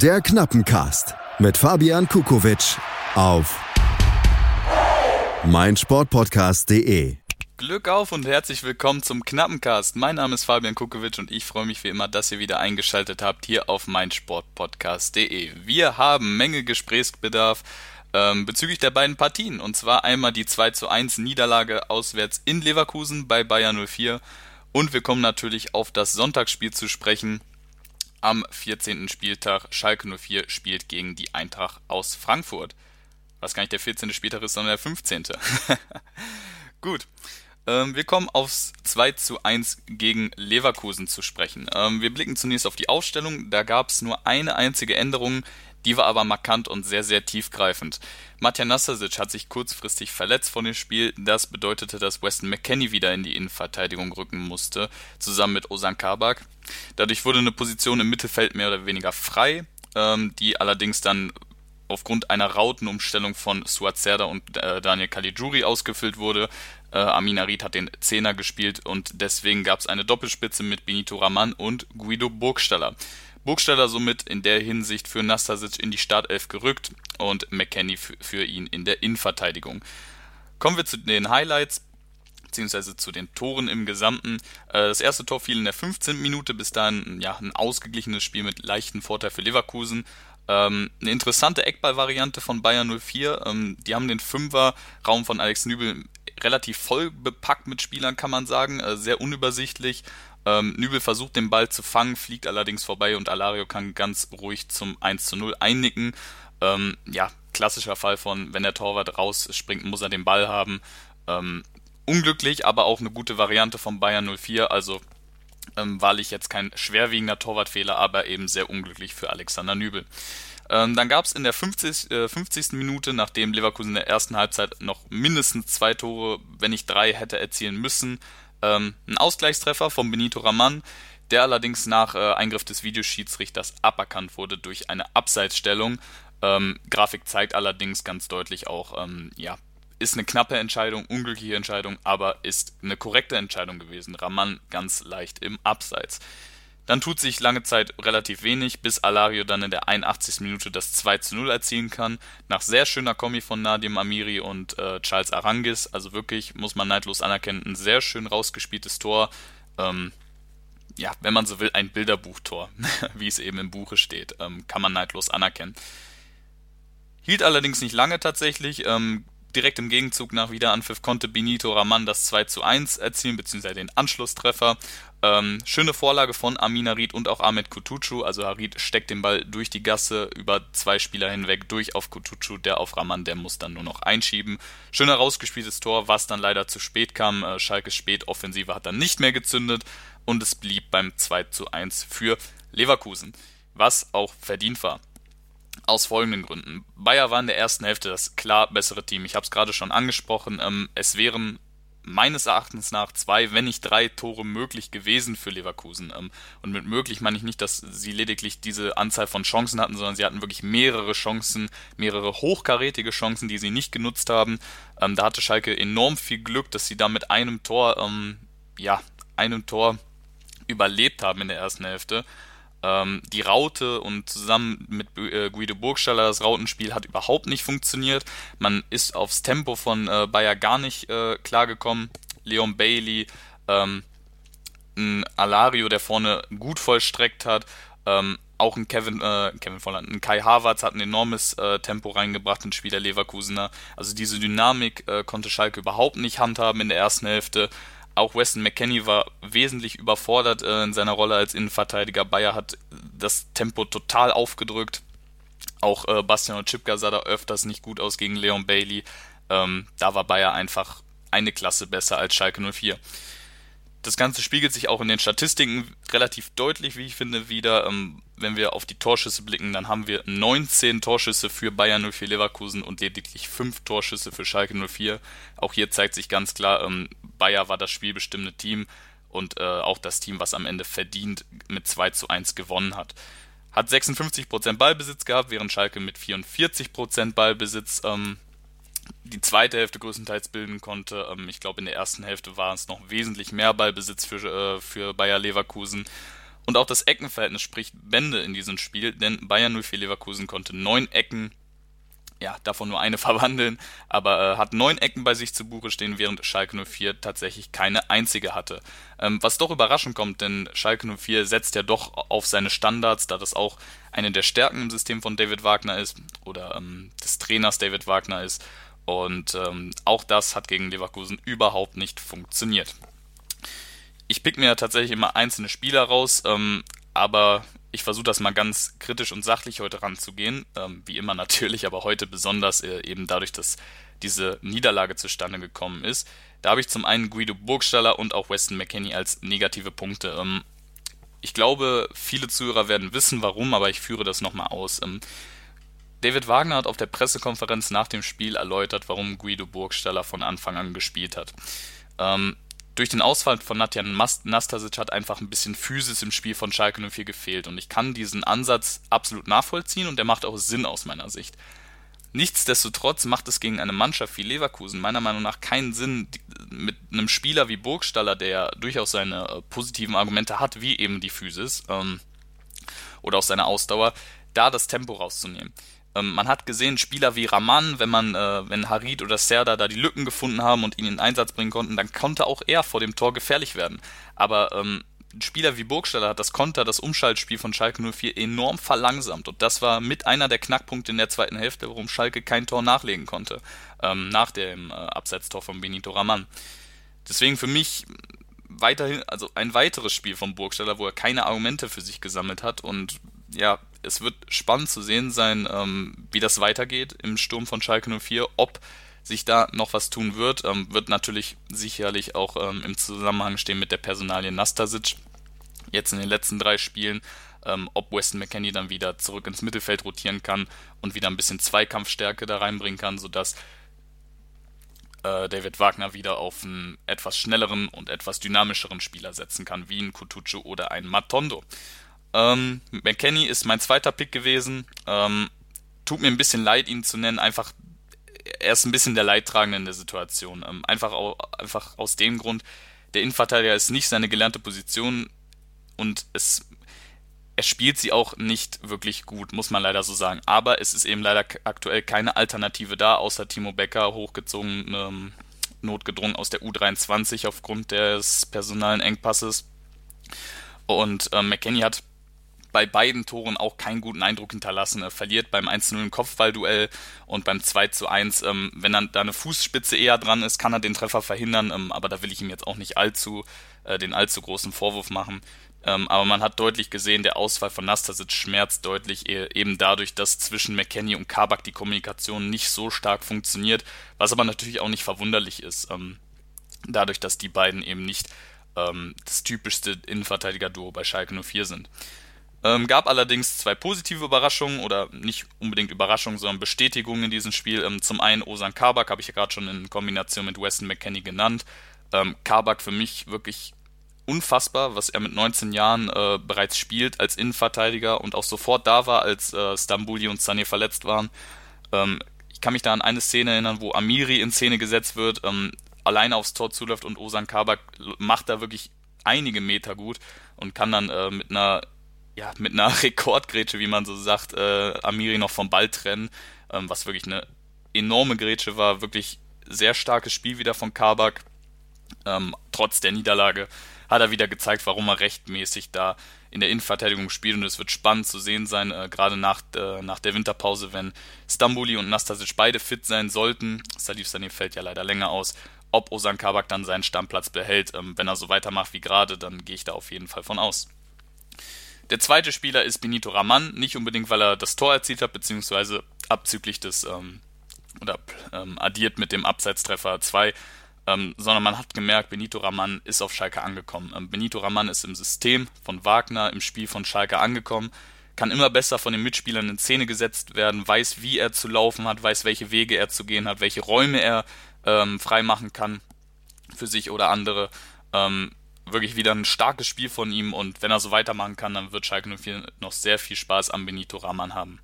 Der Knappencast mit Fabian Kukowitsch auf meinsportpodcast.de. Glück auf und herzlich willkommen zum Knappencast. Mein Name ist Fabian Kukowitsch und ich freue mich wie immer, dass ihr wieder eingeschaltet habt hier auf meinsportpodcast.de. Wir haben Menge Gesprächsbedarf ähm, bezüglich der beiden Partien. Und zwar einmal die 2 zu 1 Niederlage auswärts in Leverkusen bei Bayern 04. Und wir kommen natürlich auf das Sonntagsspiel zu sprechen. Am 14. Spieltag Schalke 04 spielt gegen die Eintracht aus Frankfurt. Was gar nicht der 14. Spieltag ist, sondern der 15. Gut. Ähm, wir kommen aufs 2 zu 1 gegen Leverkusen zu sprechen. Ähm, wir blicken zunächst auf die Aufstellung. Da gab es nur eine einzige Änderung, die war aber markant und sehr, sehr tiefgreifend. Matja Nastasic hat sich kurzfristig verletzt von dem Spiel. Das bedeutete, dass Weston McKenney wieder in die Innenverteidigung rücken musste, zusammen mit Osan Kabak. Dadurch wurde eine Position im Mittelfeld mehr oder weniger frei, ähm, die allerdings dann aufgrund einer Rautenumstellung von Suat Serdar und äh, Daniel Caligiuri ausgefüllt wurde. Äh, Amin Arid hat den Zehner gespielt und deswegen gab es eine Doppelspitze mit Benito Raman und Guido Burgstaller. Burgstaller somit in der Hinsicht für Nastasic in die Startelf gerückt und McKenny für ihn in der Innenverteidigung. Kommen wir zu den Highlights beziehungsweise zu den Toren im Gesamten. Äh, das erste Tor fiel in der 15. Minute, bis dahin ja, ein ausgeglichenes Spiel mit leichten Vorteil für Leverkusen. Ähm, eine interessante Eckball-Variante von Bayern 04. Ähm, die haben den Fünfer-Raum von Alex Nübel relativ voll bepackt mit Spielern, kann man sagen. Äh, sehr unübersichtlich. Ähm, Nübel versucht den Ball zu fangen, fliegt allerdings vorbei und Alario kann ganz ruhig zum 1 zu 0 einnicken. Ähm, ja, klassischer Fall von, wenn der Torwart rausspringt, muss er den Ball haben. Ähm, unglücklich, aber auch eine gute Variante von Bayern 04. Also ähm, wahrlich jetzt kein schwerwiegender Torwartfehler, aber eben sehr unglücklich für Alexander Nübel. Ähm, dann gab es in der 50, äh, 50. Minute, nachdem Leverkusen in der ersten Halbzeit noch mindestens zwei Tore, wenn nicht drei, hätte erzielen müssen, ähm, ein Ausgleichstreffer von Benito Raman, der allerdings nach äh, Eingriff des Videoschiedsrichters aberkannt wurde durch eine Abseitsstellung. Ähm, Grafik zeigt allerdings ganz deutlich auch, ähm, ja, ist eine knappe Entscheidung, unglückliche Entscheidung, aber ist eine korrekte Entscheidung gewesen. Raman ganz leicht im Abseits. Dann tut sich lange Zeit relativ wenig, bis Alario dann in der 81. Minute das 2 zu 0 erzielen kann. Nach sehr schöner Kombi von Nadim Amiri und äh, Charles Arangis. Also wirklich, muss man neidlos anerkennen, ein sehr schön rausgespieltes Tor. Ähm, ja, wenn man so will, ein Bilderbuchtor, wie es eben im Buche steht. Ähm, kann man neidlos anerkennen. Hielt allerdings nicht lange tatsächlich. Ähm, direkt im Gegenzug nach Wiederanpfiff konnte Benito Raman das 2 zu 1 erzielen, beziehungsweise den Anschlusstreffer. Ähm, schöne Vorlage von Amin Harid und auch Ahmed Kutucu. Also Harid steckt den Ball durch die Gasse über zwei Spieler hinweg durch auf Kutucu, der auf Raman, der muss dann nur noch einschieben. Schön herausgespieltes Tor, was dann leider zu spät kam. Äh, Schalkes Spätoffensive hat dann nicht mehr gezündet und es blieb beim 2 zu 1 für Leverkusen, was auch verdient war. Aus folgenden Gründen. Bayer war in der ersten Hälfte das klar bessere Team. Ich habe es gerade schon angesprochen. Ähm, es wären meines Erachtens nach zwei, wenn nicht drei Tore möglich gewesen für Leverkusen. Ähm, und mit möglich meine ich nicht, dass sie lediglich diese Anzahl von Chancen hatten, sondern sie hatten wirklich mehrere Chancen, mehrere hochkarätige Chancen, die sie nicht genutzt haben. Ähm, da hatte Schalke enorm viel Glück, dass sie da mit einem Tor, ähm, ja, einem Tor überlebt haben in der ersten Hälfte. Ähm, die Raute und zusammen mit äh, Guido Burgstaller das Rautenspiel hat überhaupt nicht funktioniert. Man ist aufs Tempo von äh, Bayer gar nicht äh, klargekommen. Leon Bailey, ähm, ein Alario, der vorne gut vollstreckt hat, ähm, auch ein Kevin, äh, Kevin Volland, ein Kai Havertz hat ein enormes äh, Tempo reingebracht ins Spiel der Leverkusener. Also diese Dynamik äh, konnte Schalke überhaupt nicht handhaben in der ersten Hälfte. Auch Weston McKenney war wesentlich überfordert äh, in seiner Rolle als Innenverteidiger. Bayer hat das Tempo total aufgedrückt. Auch äh, Bastian Oczipka sah da öfters nicht gut aus gegen Leon Bailey. Ähm, da war Bayer einfach eine Klasse besser als Schalke 04. Das Ganze spiegelt sich auch in den Statistiken relativ deutlich, wie ich finde, wieder. Ähm, wenn wir auf die Torschüsse blicken, dann haben wir 19 Torschüsse für Bayern 04 Leverkusen und lediglich 5 Torschüsse für Schalke 04. Auch hier zeigt sich ganz klar, ähm, Bayer war das spielbestimmende Team und äh, auch das Team, was am Ende verdient mit 2 zu 1 gewonnen hat. Hat 56% Ballbesitz gehabt, während Schalke mit 44% Ballbesitz ähm, die zweite Hälfte größtenteils bilden konnte. Ähm, ich glaube, in der ersten Hälfte war es noch wesentlich mehr Ballbesitz für, äh, für Bayer Leverkusen. Und auch das Eckenverhältnis spricht Bände in diesem Spiel, denn Bayern 04 Leverkusen konnte neun Ecken ja, davon nur eine verwandeln, aber äh, hat neun Ecken bei sich zu Buche stehen, während Schalke 04 tatsächlich keine einzige hatte. Ähm, was doch überraschend kommt, denn Schalke 04 setzt ja doch auf seine Standards, da das auch eine der Stärken im System von David Wagner ist oder ähm, des Trainers David Wagner ist. Und ähm, auch das hat gegen Leverkusen überhaupt nicht funktioniert. Ich pick mir tatsächlich immer einzelne Spieler raus, ähm, aber ich versuche das mal ganz kritisch und sachlich heute ranzugehen, ähm, wie immer natürlich, aber heute besonders äh, eben dadurch, dass diese Niederlage zustande gekommen ist. Da habe ich zum einen Guido Burgstaller und auch Weston McKenney als negative Punkte. Ähm, ich glaube, viele Zuhörer werden wissen, warum, aber ich führe das nochmal aus. David Wagner hat auf der Pressekonferenz nach dem Spiel erläutert, warum Guido Burgstaller von Anfang an gespielt hat. Ähm, durch den Ausfall von Natjan Nastasic hat einfach ein bisschen Physis im Spiel von Schalke 04 gefehlt und ich kann diesen Ansatz absolut nachvollziehen und der macht auch Sinn aus meiner Sicht. Nichtsdestotrotz macht es gegen eine Mannschaft wie Leverkusen meiner Meinung nach keinen Sinn, mit einem Spieler wie Burgstaller, der durchaus seine äh, positiven Argumente hat, wie eben die Physis ähm, oder auch seine Ausdauer, da das Tempo rauszunehmen. Ähm, man hat gesehen, Spieler wie Raman, wenn man, äh, wenn Harid oder Serda da die Lücken gefunden haben und ihn in Einsatz bringen konnten, dann konnte auch er vor dem Tor gefährlich werden. Aber ähm, Spieler wie Burgstaller hat das Konter, das Umschaltspiel von Schalke 04 enorm verlangsamt. Und das war mit einer der Knackpunkte in der zweiten Hälfte, warum Schalke kein Tor nachlegen konnte. Ähm, nach dem äh, Abseitstor von Benito Raman. Deswegen für mich weiterhin, also ein weiteres Spiel von Burgstaller, wo er keine Argumente für sich gesammelt hat und ja, es wird spannend zu sehen sein, ähm, wie das weitergeht im Sturm von Schalke 04, ob sich da noch was tun wird, ähm, wird natürlich sicherlich auch ähm, im Zusammenhang stehen mit der Personalie Nastasic. Jetzt in den letzten drei Spielen, ähm, ob Weston McKenney dann wieder zurück ins Mittelfeld rotieren kann und wieder ein bisschen Zweikampfstärke da reinbringen kann, sodass äh, David Wagner wieder auf einen etwas schnelleren und etwas dynamischeren Spieler setzen kann, wie ein Kutucu oder ein Matondo. Ähm, McKenny ist mein zweiter Pick gewesen. Ähm, tut mir ein bisschen leid, ihn zu nennen. Einfach, er ist ein bisschen der Leidtragende in der Situation. Ähm, einfach, auch, einfach aus dem Grund, der Innenverteidiger ist nicht seine gelernte Position und es, er spielt sie auch nicht wirklich gut, muss man leider so sagen. Aber es ist eben leider aktuell keine Alternative da, außer Timo Becker, hochgezogen, ähm, notgedrungen aus der U23 aufgrund des personalen Engpasses. Und ähm, McKenny hat bei beiden Toren auch keinen guten Eindruck hinterlassen. Er verliert beim 1-0 im Kopfballduell und beim 2-1, ähm, wenn dann da eine Fußspitze eher dran ist, kann er den Treffer verhindern, ähm, aber da will ich ihm jetzt auch nicht allzu, äh, den allzu großen Vorwurf machen. Ähm, aber man hat deutlich gesehen, der Ausfall von Nastasic schmerzt deutlich e eben dadurch, dass zwischen McKenny und Kabak die Kommunikation nicht so stark funktioniert, was aber natürlich auch nicht verwunderlich ist, ähm, dadurch, dass die beiden eben nicht ähm, das typischste Innenverteidiger-Duo bei Schalke 04 sind. Ähm, gab allerdings zwei positive Überraschungen oder nicht unbedingt Überraschungen, sondern Bestätigungen in diesem Spiel. Ähm, zum einen Osan Kabak habe ich ja gerade schon in Kombination mit Weston McKenney genannt. Ähm, Kabak für mich wirklich unfassbar, was er mit 19 Jahren äh, bereits spielt als Innenverteidiger und auch sofort da war, als äh, Stambuli und Sané verletzt waren. Ähm, ich kann mich da an eine Szene erinnern, wo Amiri in Szene gesetzt wird, ähm, alleine aufs Tor zuläuft und Osan Kabak macht da wirklich einige Meter gut und kann dann äh, mit einer ja, mit einer Rekordgrätsche, wie man so sagt, äh, Amiri noch vom Ball trennen, ähm, was wirklich eine enorme Grätsche war, wirklich sehr starkes Spiel wieder von Kabak. Ähm, trotz der Niederlage hat er wieder gezeigt, warum er rechtmäßig da in der Innenverteidigung spielt und es wird spannend zu sehen sein, äh, gerade nach, äh, nach der Winterpause, wenn Stambuli und Nastasic beide fit sein sollten. Salif Sané fällt ja leider länger aus. Ob Osan Kabak dann seinen Stammplatz behält, ähm, wenn er so weitermacht wie gerade, dann gehe ich da auf jeden Fall von aus. Der zweite Spieler ist Benito Raman, nicht unbedingt, weil er das Tor erzielt hat, beziehungsweise abzüglich des ähm, oder ähm, addiert mit dem Abseitstreffer 2, ähm, sondern man hat gemerkt, Benito Raman ist auf Schalke angekommen. Ähm, Benito Raman ist im System von Wagner, im Spiel von Schalke angekommen, kann immer besser von den Mitspielern in Szene gesetzt werden, weiß, wie er zu laufen hat, weiß, welche Wege er zu gehen hat, welche Räume er ähm, freimachen kann für sich oder andere. Ähm, wirklich wieder ein starkes Spiel von ihm und wenn er so weitermachen kann, dann wird Schalke 04 noch sehr viel Spaß am Benito Rahman haben.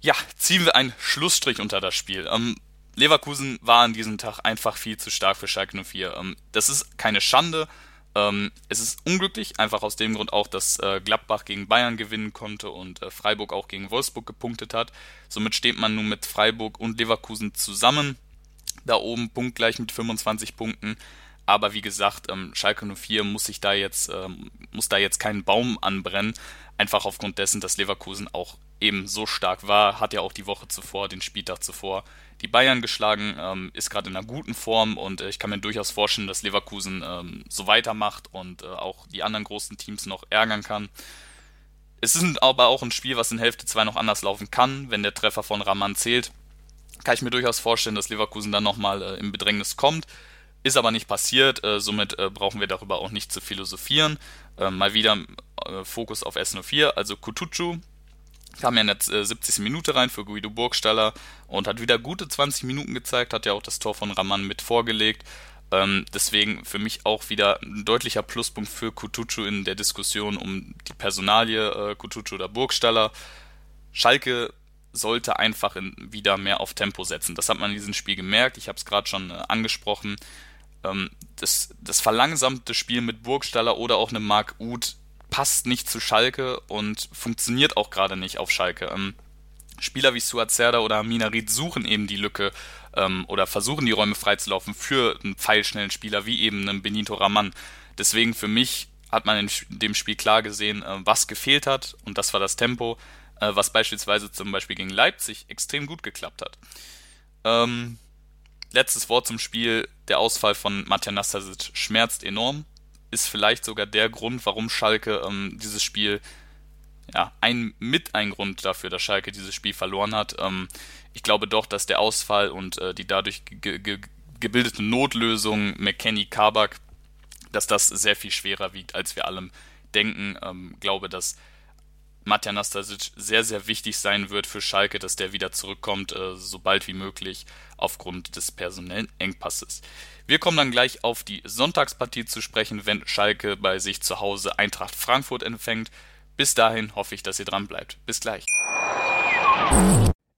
Ja, ziehen wir einen Schlussstrich unter das Spiel. Ähm, Leverkusen war an diesem Tag einfach viel zu stark für Schalke 04. Ähm, das ist keine Schande, Ähm, es ist unglücklich, einfach aus dem Grund auch, dass äh, Gladbach gegen Bayern gewinnen konnte und äh, Freiburg auch gegen Wolfsburg gepunktet hat. Somit steht man nun mit Freiburg und Leverkusen zusammen. Da oben punktgleich mit 25 Punkten. Aber wie gesagt, ähm, Schalke 04 muss sich da jetzt, ähm, muss da jetzt keinen Baum anbrennen. Einfach aufgrund dessen, dass Leverkusen auch eben so stark war, hat ja auch die Woche zuvor, den Spieltag zuvor, die Bayern geschlagen, ähm, ist gerade in einer guten Form und äh, ich kann mir durchaus vorstellen, dass Leverkusen ähm, so weitermacht und äh, auch die anderen großen Teams noch ärgern kann. Es ist aber auch ein Spiel, was in Hälfte 2 noch anders laufen kann, wenn der Treffer von Raman zählt. Kann ich mir durchaus vorstellen, dass Leverkusen dann nochmal äh, in Bedrängnis kommt. Ist aber nicht passiert, äh, somit äh, brauchen wir darüber auch nicht zu philosophieren. Äh, mal wieder äh, Fokus auf S04, also Kutucu, kam ja in der 70. Äh, Minute rein für Guido Burgstaller und hat wieder gute 20 Minuten gezeigt, hat ja auch das Tor von Raman mit vorgelegt. Ähm, deswegen für mich auch wieder ein deutlicher Pluspunkt für Kutucu in der Diskussion um die Personalie äh, Kutucu oder Burgstaller. Schalke sollte einfach in, wieder mehr auf Tempo setzen. Das hat man in diesem Spiel gemerkt. Ich habe es gerade schon äh, angesprochen. Ähm, das, das verlangsamte Spiel mit Burgstaller oder auch einem Mark Uth passt nicht zu Schalke und funktioniert auch gerade nicht auf Schalke. Ähm, Spieler wie Suat Serda oder Minarit suchen eben die Lücke ähm, oder versuchen die Räume freizulaufen für einen pfeilschnellen Spieler wie eben einen Benito Raman. Deswegen für mich hat man in dem Spiel klar gesehen, äh, was gefehlt hat und das war das Tempo, äh, was beispielsweise zum Beispiel gegen Leipzig extrem gut geklappt hat. Ähm, letztes Wort zum Spiel. Der Ausfall von Matja Nastasic schmerzt enorm ist vielleicht sogar der Grund, warum Schalke ähm, dieses Spiel, ja, ein, mit ein Grund dafür, dass Schalke dieses Spiel verloren hat. Ähm, ich glaube doch, dass der Ausfall und äh, die dadurch ge ge gebildete Notlösung McKenny Kabak, dass das sehr viel schwerer wiegt, als wir allem denken. Ähm, glaube, dass Matja Nastasic sehr, sehr wichtig sein wird für Schalke, dass der wieder zurückkommt, äh, so bald wie möglich, aufgrund des personellen Engpasses. Wir kommen dann gleich auf die Sonntagspartie zu sprechen, wenn Schalke bei sich zu Hause Eintracht Frankfurt empfängt. Bis dahin hoffe ich, dass ihr dran bleibt. Bis gleich.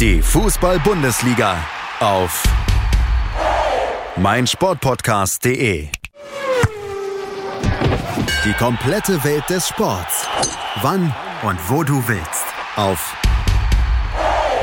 Die Fußball-Bundesliga auf meinsportpodcast.de. Die komplette Welt des Sports. Wann und wo du willst. Auf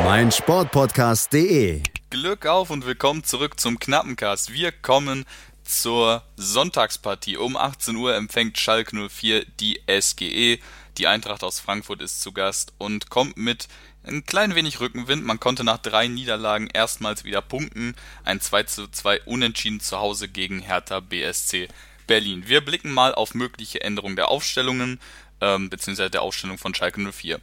meinsportpodcast.de. Glück auf und willkommen zurück zum Knappencast. Wir kommen zur Sonntagspartie. Um 18 Uhr empfängt Schalke 04 die SGE. Die Eintracht aus Frankfurt ist zu Gast und kommt mit ein klein wenig Rückenwind. Man konnte nach drei Niederlagen erstmals wieder punkten. Ein 2 zu 2 Unentschieden zu Hause gegen Hertha BSC Berlin. Wir blicken mal auf mögliche Änderungen der Aufstellungen, ähm, beziehungsweise der Aufstellung von Schalke 04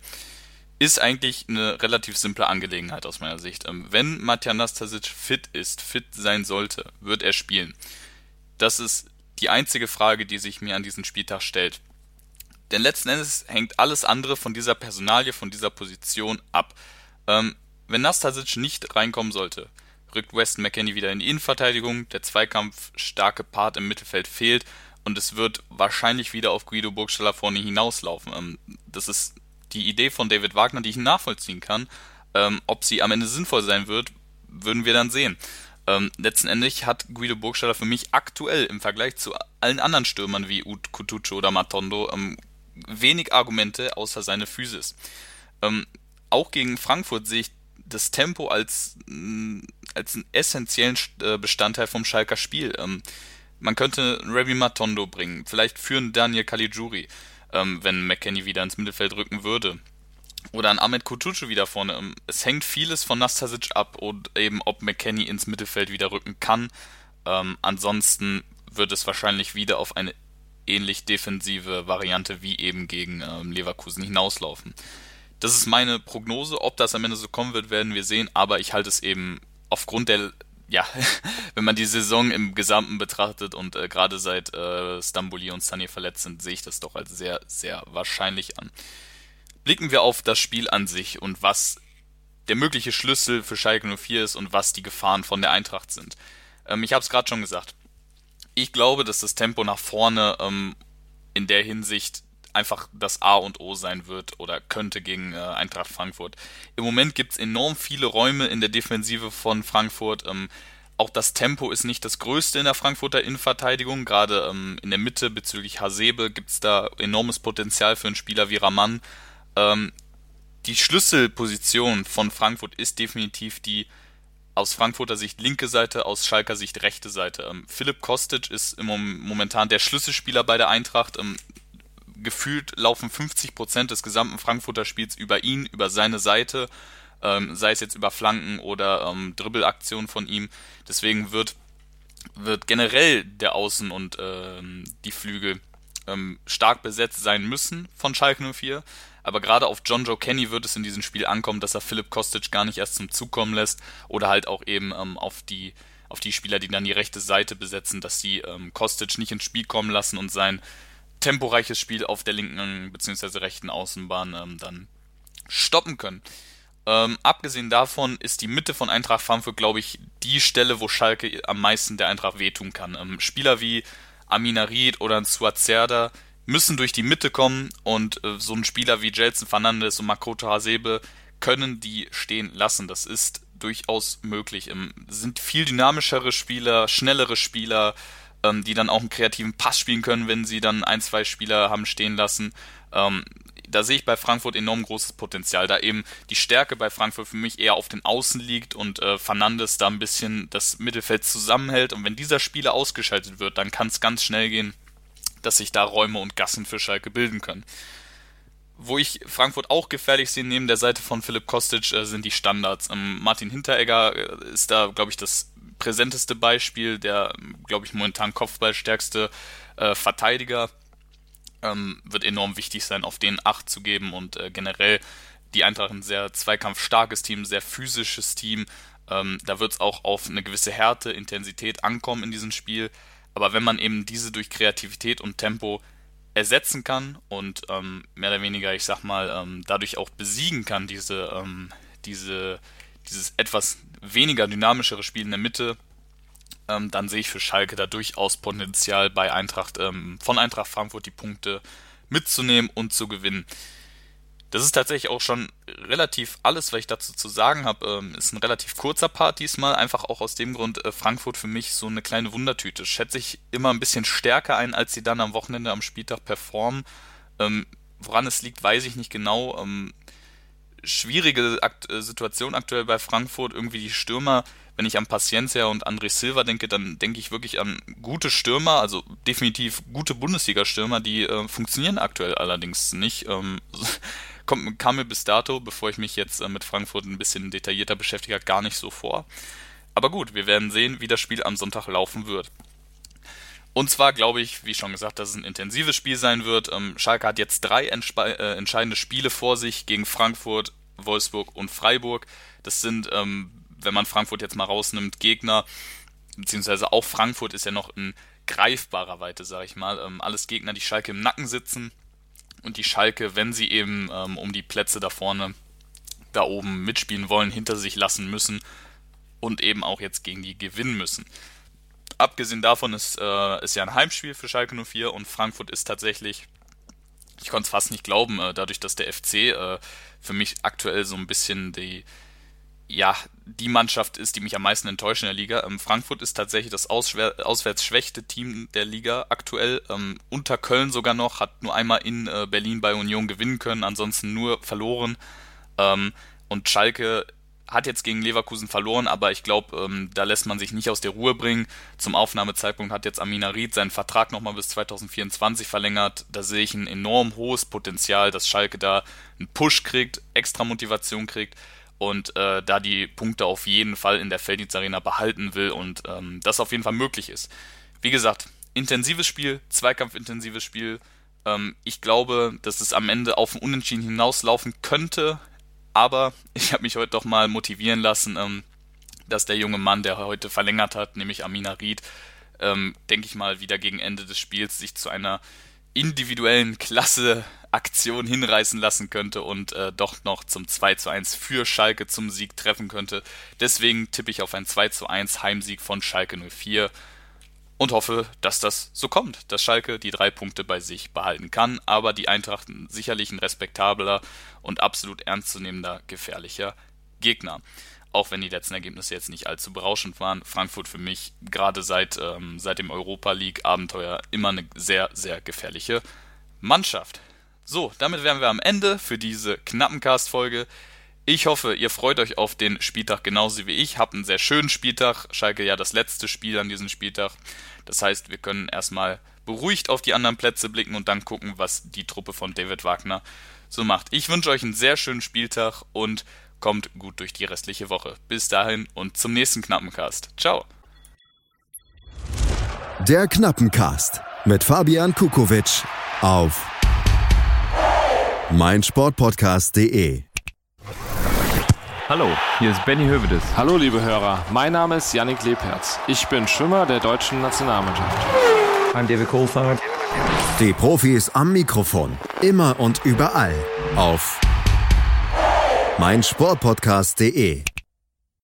ist eigentlich eine relativ simple Angelegenheit aus meiner Sicht. Ähm, wenn Matja Nastasic fit ist, fit sein sollte, wird er spielen. Das ist die einzige Frage, die sich mir an diesem Spieltag stellt. Denn letzten Endes hängt alles andere von dieser Personalie, von dieser Position ab. Ähm, wenn Nastasic nicht reinkommen sollte, rückt Weston McKenney wieder in die Innenverteidigung, der Zweikampf starke Part im Mittelfeld fehlt und es wird wahrscheinlich wieder auf Guido Burgstaller vorne hinauslaufen. Ähm, das ist die Idee von David Wagner, die ich nachvollziehen kann. Ähm, ob sie am Ende sinnvoll sein wird, würden wir dann sehen. Ähm, letzten Endes hat Guido Burgstaller für mich aktuell im Vergleich zu allen anderen Stürmern wie Ut Kutucu oder Matondo ähm, wenig Argumente außer seine Physis. Ähm, auch gegen Frankfurt sehe ich das Tempo als, mh, als einen essentiellen äh, Bestandteil vom Schalker Spiel. Ähm, man könnte Remy Matondo bringen, vielleicht führen Daniel Caligiuri. ähm, wenn McKenny wieder ins Mittelfeld rücken würde. Oder an Ahmed Kutucu wieder vorne. Ähm, es hängt vieles von Nastasic ab und eben, ob McKenny ins Mittelfeld wieder rücken kann. Ähm, ansonsten wird es wahrscheinlich wieder auf eine ähnlich defensive Variante wie eben gegen ähm, Leverkusen hinauslaufen. Das ist meine Prognose. Ob das am Ende so kommen wird, werden wir sehen. Aber ich halte es eben aufgrund der, ja, wenn man die Saison im Gesamten betrachtet und äh, gerade seit äh, Stamboli und Sani verletzt sind, sehe ich das doch als sehr, sehr wahrscheinlich an. Blicken wir auf das Spiel an sich und was der mögliche Schlüssel für Schalke 04 ist und was die Gefahren von der Eintracht sind. Ähm, ich habe es gerade schon gesagt. Ich glaube, dass das Tempo nach vorne ähm, in der Hinsicht einfach das A und O sein wird oder könnte gegen äh, Eintracht Frankfurt. Im Moment gibt es enorm viele Räume in der Defensive von Frankfurt. Ähm, auch das Tempo ist nicht das größte in der Frankfurter Innenverteidigung. Gerade ähm, in der Mitte bezüglich Hasebe gibt es da enormes Potenzial für einen Spieler wie Raman. Ähm, die Schlüsselposition von Frankfurt ist definitiv die aus Frankfurter Sicht linke Seite, aus Schalker Sicht rechte Seite. Ähm, Philipp Kostic ist im Mom momentan der Schlüsselspieler bei der Eintracht. Ähm, gefühlt laufen 50 Prozent des gesamten Frankfurter Spiels über ihn, über seine Seite, ähm, sei es jetzt über Flanken oder ähm, Dribbelaktionen von ihm. Deswegen wird, wird generell der Außen und ähm, die Flügel ähm, stark besetzt sein müssen von Schalke 04. Aber gerade auf John Joe Kenny wird es in diesem Spiel ankommen, dass er Philipp Kostic gar nicht erst zum Zug kommen lässt oder halt auch eben ähm, auf die auf die Spieler, die dann die rechte Seite besetzen, dass sie ähm, Kostic nicht ins Spiel kommen lassen und sein temporeiches Spiel auf der linken bzw. rechten Außenbahn ähm, dann stoppen können. Ähm, abgesehen davon ist die Mitte von Eintracht Frankfurt, glaube ich, die Stelle, wo Schalke am meisten der Eintracht wehtun kann. Ähm, Spieler wie Aminarid oder ein Suazerda müssen durch die Mitte kommen und äh, so ein Spieler wie Jelson Fernandes und Makoto Hasebe können die stehen lassen. Das ist durchaus möglich. Ähm, sind viel dynamischere Spieler, schnellere Spieler, ähm, die dann auch einen kreativen Pass spielen können, wenn sie dann ein, zwei Spieler haben stehen lassen. Ähm, da sehe ich bei Frankfurt enorm großes Potenzial, da eben die Stärke bei Frankfurt für mich eher auf den Außen liegt und äh, Fernandes da ein bisschen das Mittelfeld zusammenhält. Und wenn dieser Spieler ausgeschaltet wird, dann kann es ganz schnell gehen, dass sich da Räume und Gassen für Schalke bilden können. Wo ich Frankfurt auch gefährlich sehe, neben der Seite von Philipp Kostic, äh, sind die Standards. Ähm, Martin Hinteregger äh, ist da, glaube ich, das präsenteste Beispiel, der, glaube ich, momentan Kopfballstärkste äh, Verteidiger. Ähm, wird enorm wichtig sein, auf den Acht zu geben und äh, generell die Eintracht ein sehr zweikampfstarkes Team, sehr physisches Team. Ähm, da wird es auch auf eine gewisse Härte, Intensität ankommen in diesem Spiel. Aber wenn man eben diese durch Kreativität und Tempo ersetzen kann und ähm, mehr oder weniger, ich sag mal, ähm, dadurch auch besiegen kann, diese, ähm, diese, dieses etwas weniger dynamischere Spiel in der Mitte, ähm, dann sehe ich für Schalke da durchaus Potenzial bei Eintracht, ähm, von Eintracht Frankfurt die Punkte mitzunehmen und zu gewinnen. Das ist tatsächlich auch schon relativ alles, was ich dazu zu sagen habe. Ähm, ist ein relativ kurzer Part diesmal, einfach auch aus dem Grund, äh, Frankfurt für mich so eine kleine Wundertüte. Schätze ich immer ein bisschen stärker ein, als sie dann am Wochenende am Spieltag performen. Ähm, woran es liegt, weiß ich nicht genau. Ähm, schwierige Akt äh, Situation aktuell bei Frankfurt. Irgendwie die Stürmer, wenn ich an Paciencia und André Silva denke, dann denke ich wirklich an gute Stürmer, also definitiv gute Bundesliga-Stürmer, die äh, funktionieren aktuell allerdings nicht. Ähm, kommt, kam mir bis dato, bevor ich mich jetzt äh, mit Frankfurt ein bisschen detaillierter beschäftige, gar nicht so vor. Aber gut, wir werden sehen, wie das Spiel am Sonntag laufen wird. Und zwar glaube ich, wie schon gesagt, dass es ein intensives Spiel sein wird. Ähm, Schalke hat jetzt drei äh, entscheidende Spiele vor sich gegen Frankfurt, Wolfsburg und Freiburg. Das sind, ähm, wenn man Frankfurt jetzt mal rausnimmt, Gegner, beziehungsweise auch Frankfurt ist ja noch in greifbarer Weite, sage ich mal. Ähm, alles Gegner, die Schalke im Nacken sitzen und die Schalke, wenn sie eben um die Plätze da vorne, da oben mitspielen wollen, hinter sich lassen müssen und eben auch jetzt gegen die gewinnen müssen abgesehen davon ist, äh, ist ja ein Heimspiel für Schalke 04 und Frankfurt ist tatsächlich, ich konnte es fast nicht glauben, äh, dadurch, dass der FC äh, für mich aktuell so ein bisschen die, ja, die Mannschaft ist, die mich am meisten enttäuscht in der Liga. Ähm, Frankfurt ist tatsächlich das auswärts schwächste Team der Liga aktuell. Ähm, unter Köln sogar noch, hat nur einmal in äh, Berlin bei Union gewinnen können, ansonsten nur verloren. Ähm, und Schalke hat jetzt gegen Leverkusen verloren, aber ich glaube, ähm, da lässt man sich nicht aus der Ruhe bringen. Zum Aufnahmezeitpunkt hat jetzt Amina Ried seinen Vertrag nochmal bis 2024 verlängert. Da sehe ich ein enorm hohes Potenzial, dass Schalke da einen Push kriegt, extra Motivation kriegt und äh, da die Punkte auf jeden Fall in der Felddienst Arena behalten will und ähm, das auf jeden Fall möglich ist. Wie gesagt, intensives Spiel, Zweikampfintensives Spiel. Ähm, ich glaube, dass es am Ende auf ein Unentschieden hinauslaufen könnte, aber ich habe mich heute doch mal motivieren lassen, ähm, dass der junge Mann, der heute verlängert hat, nämlich Amina Ried, ähm, denke ich mal, wieder gegen Ende des Spiels sich zu einer individuellen Klasse-Aktion hinreißen lassen könnte und äh, doch noch zum 2 zu 1 für Schalke zum Sieg treffen könnte. Deswegen tippe ich auf ein 2 zu 1 Heimsieg von Schalke 04 und hoffe, dass das so kommt, dass Schalke die drei Punkte bei sich behalten kann, aber die Eintracht sicherlich ein respektabler und absolut ernstzunehmender gefährlicher Gegner. Auch wenn die letzten Ergebnisse jetzt nicht allzu berauschend waren. Frankfurt für mich gerade seit, ähm, seit dem Europa League Abenteuer immer eine sehr, sehr gefährliche Mannschaft. So, damit wären wir am Ende für diese knappen Cast-Folge. Ich hoffe, ihr freut euch auf den Spieltag genauso wie ich. Habt einen sehr schönen Spieltag. Schalke ja das letzte Spiel an diesem Spieltag. Das heißt, wir können erstmal beruhigt auf die anderen Plätze blicken und dann gucken, was die Truppe von David Wagner so macht. Ich wünsche euch einen sehr schönen Spieltag und kommt gut durch die restliche Woche. Bis dahin und zum nächsten Knappencast. Ciao. Der Knappencast mit Fabian Kukowitsch auf meinsportpodcast.de Hallo, hier ist Benny Hövedes. Hallo liebe Hörer, mein Name ist Yannick Lebherz. Ich bin Schwimmer der deutschen Nationalmannschaft. I'm David Coulthard. Die Profis am Mikrofon, immer und überall auf meinsportpodcast.de